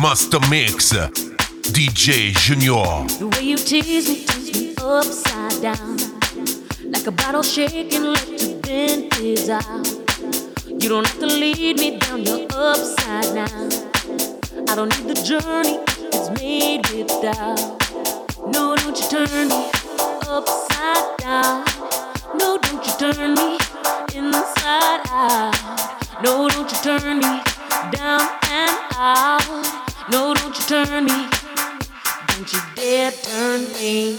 Master Mix, DJ Junior. The way you tease me turns me upside down. Like a bottle shaking, let your benches out. You don't have to lead me down, you're upside down. I don't need the journey, it's made without. No, don't you turn me upside down. No, don't you turn me inside out. No, don't you turn me down and out. No, don't you turn me. Don't you dare turn me.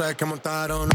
sé que montaron.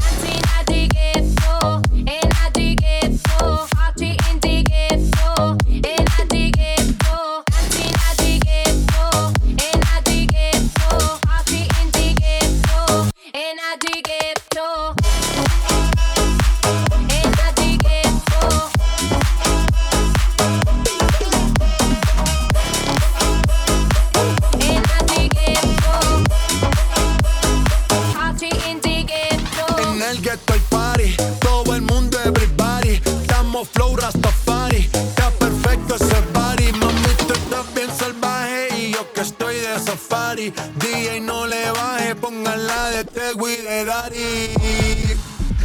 safari. DJ no le baje, ponganla de Tegu de Dari.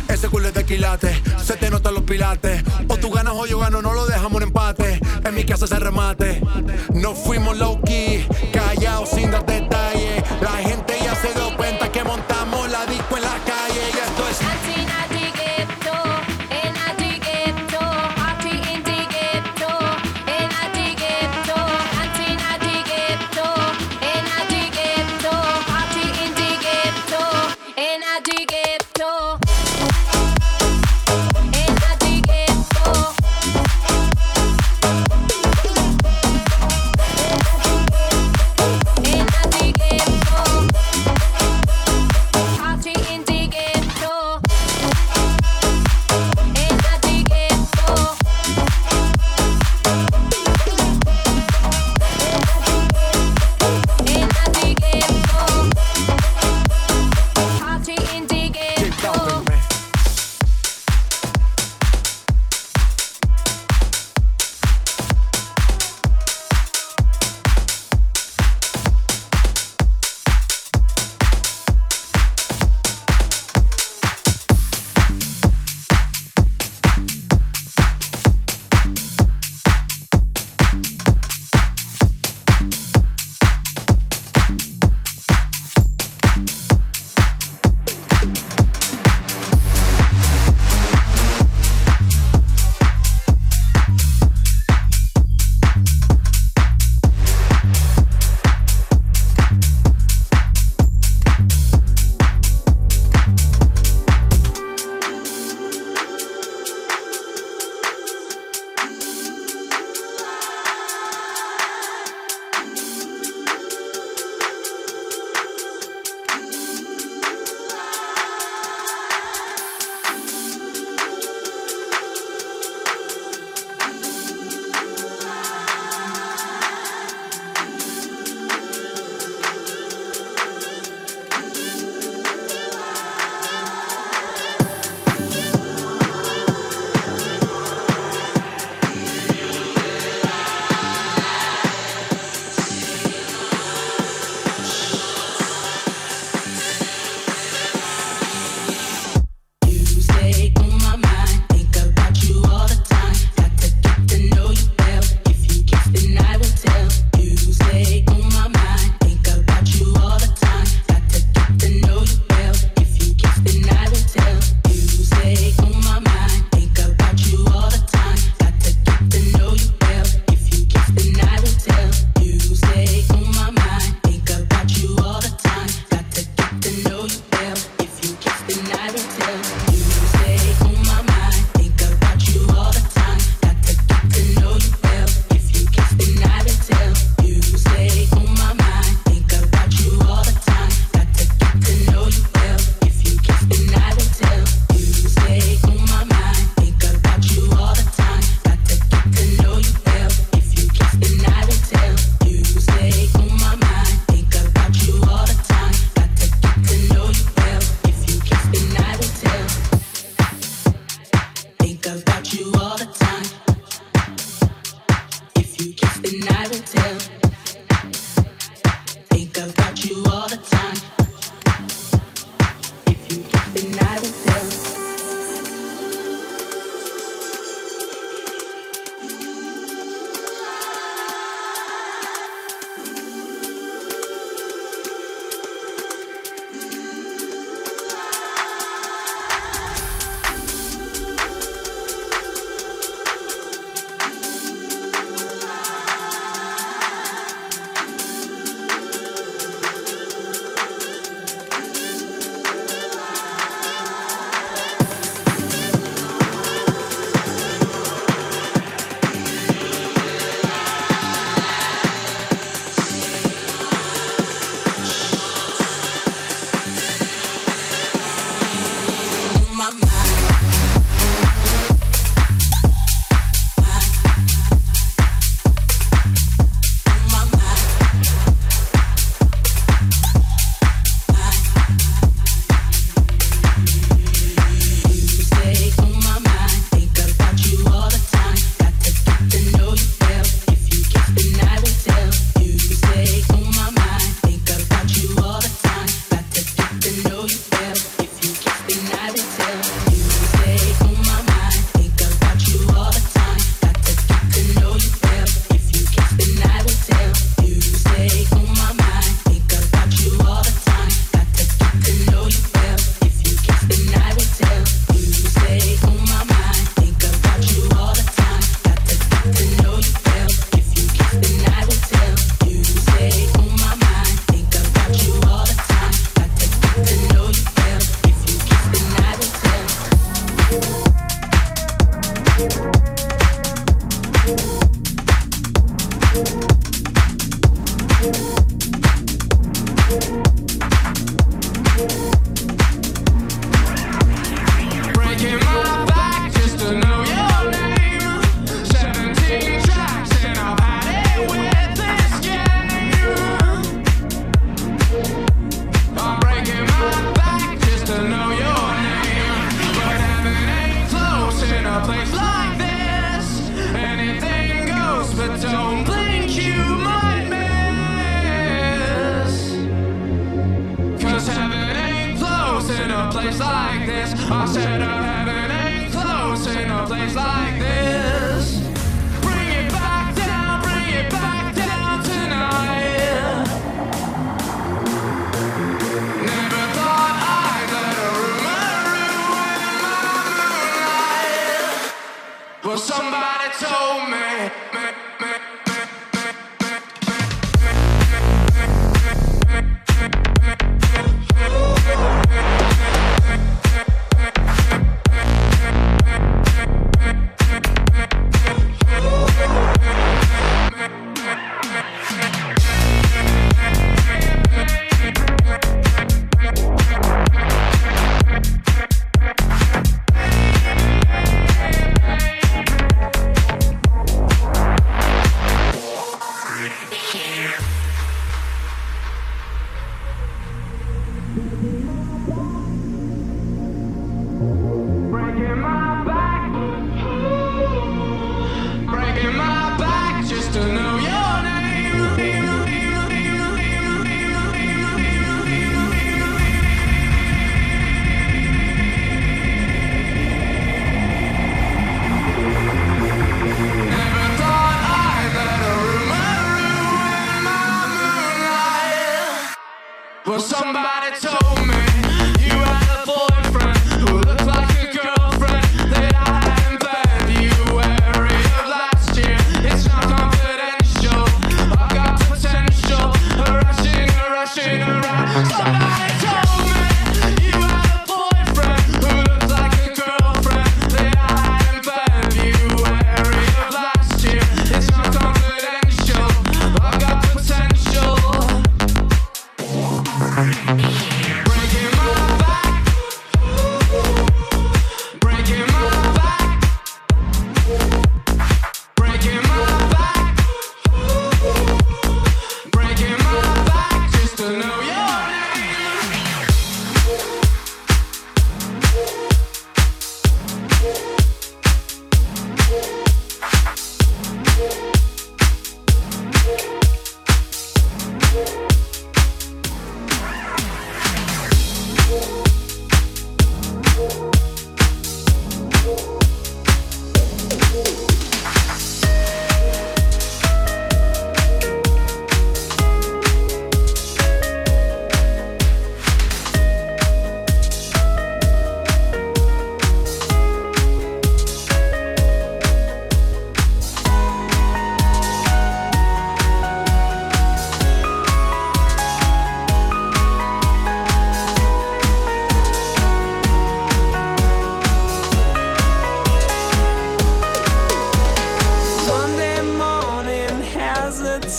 Ese culo es de quilate, se te notan los pilates. O tú ganas o yo gano, no lo dejamos en empate. En mi casa se remate. No fuimos low key, callados sin dar detalles. La gente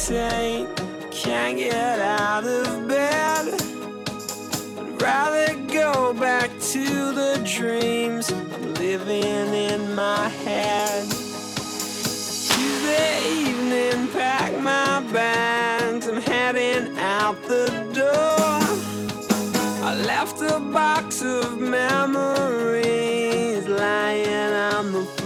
saint Can't get out of bed. I'd rather go back to the dreams I'm living in my head. Tuesday evening, pack my bags. I'm heading out the door. I left a box of memories lying on the floor.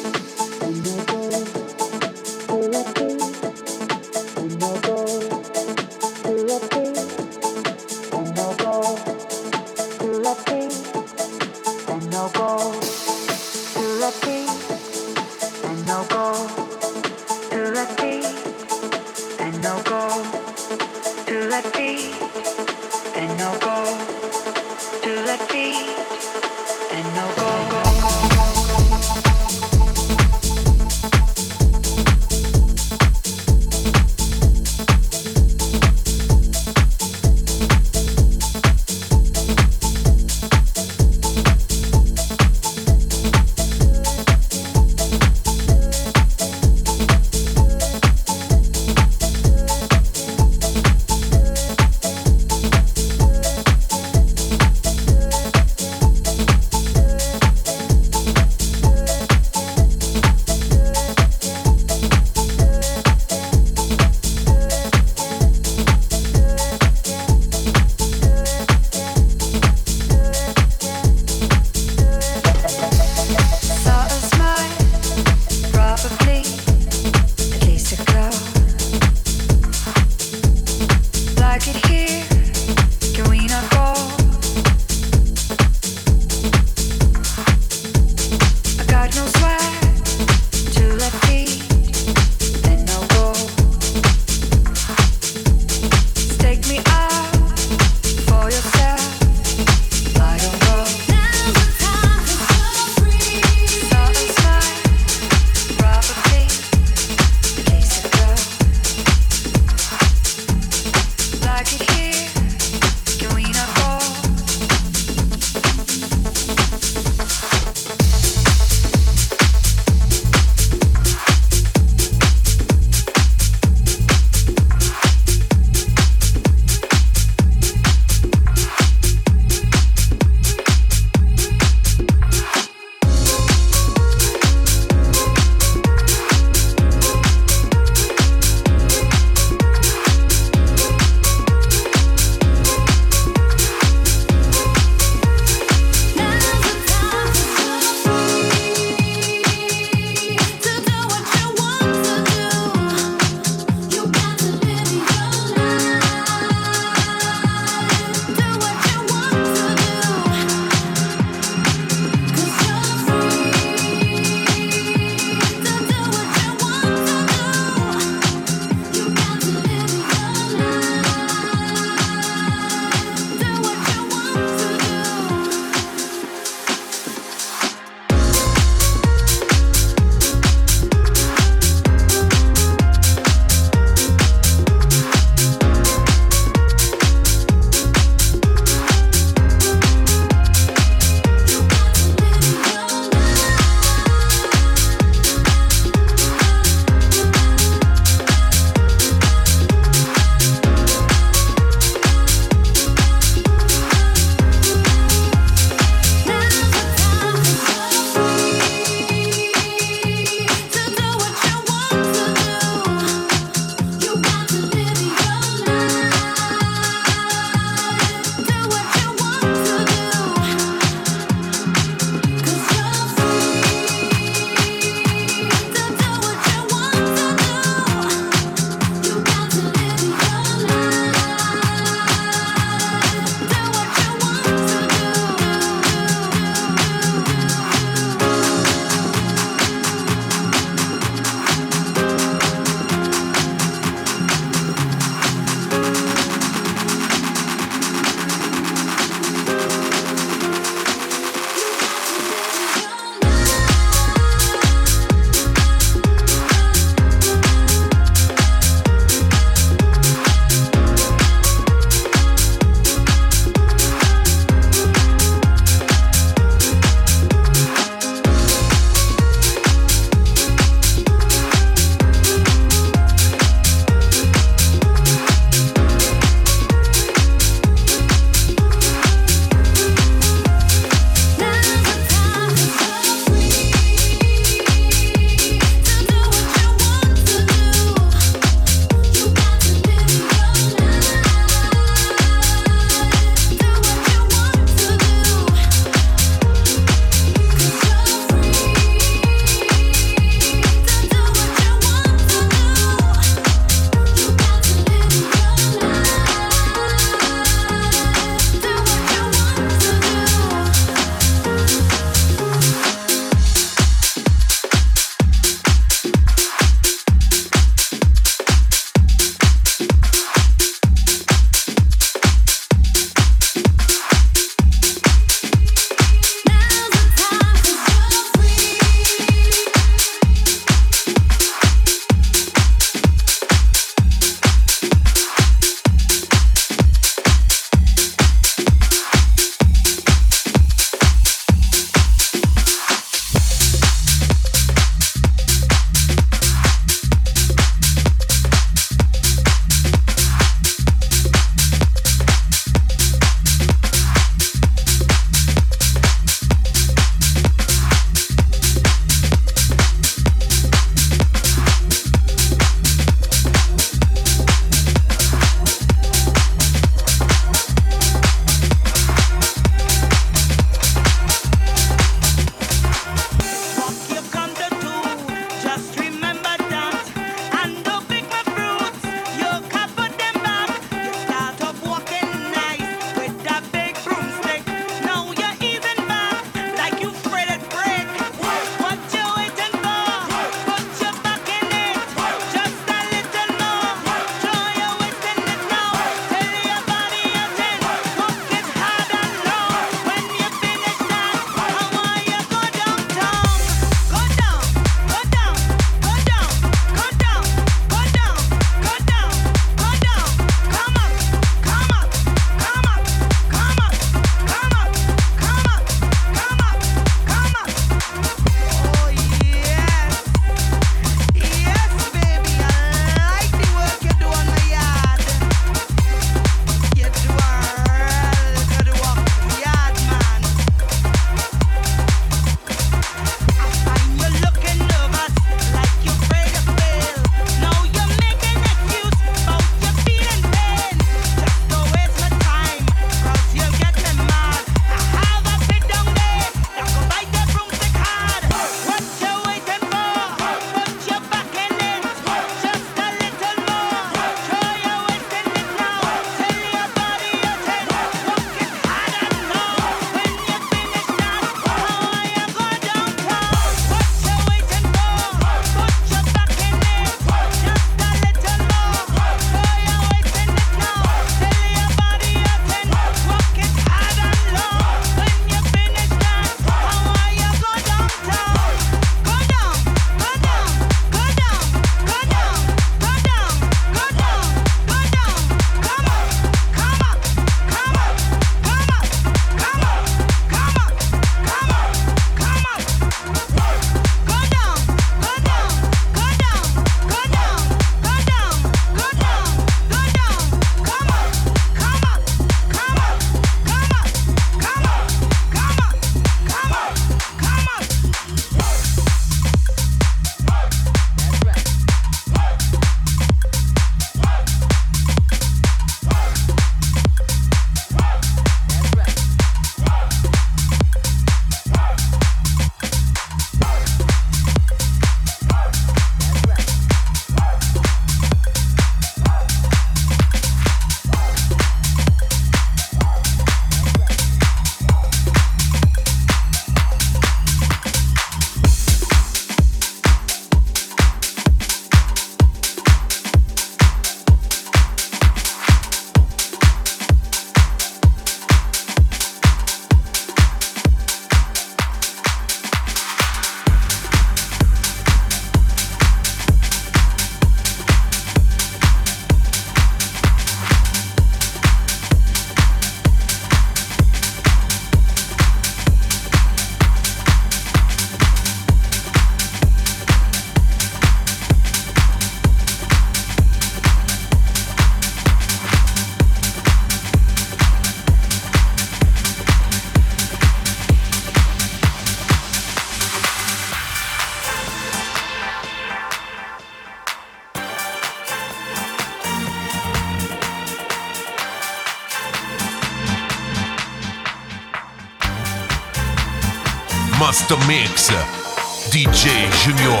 Junior.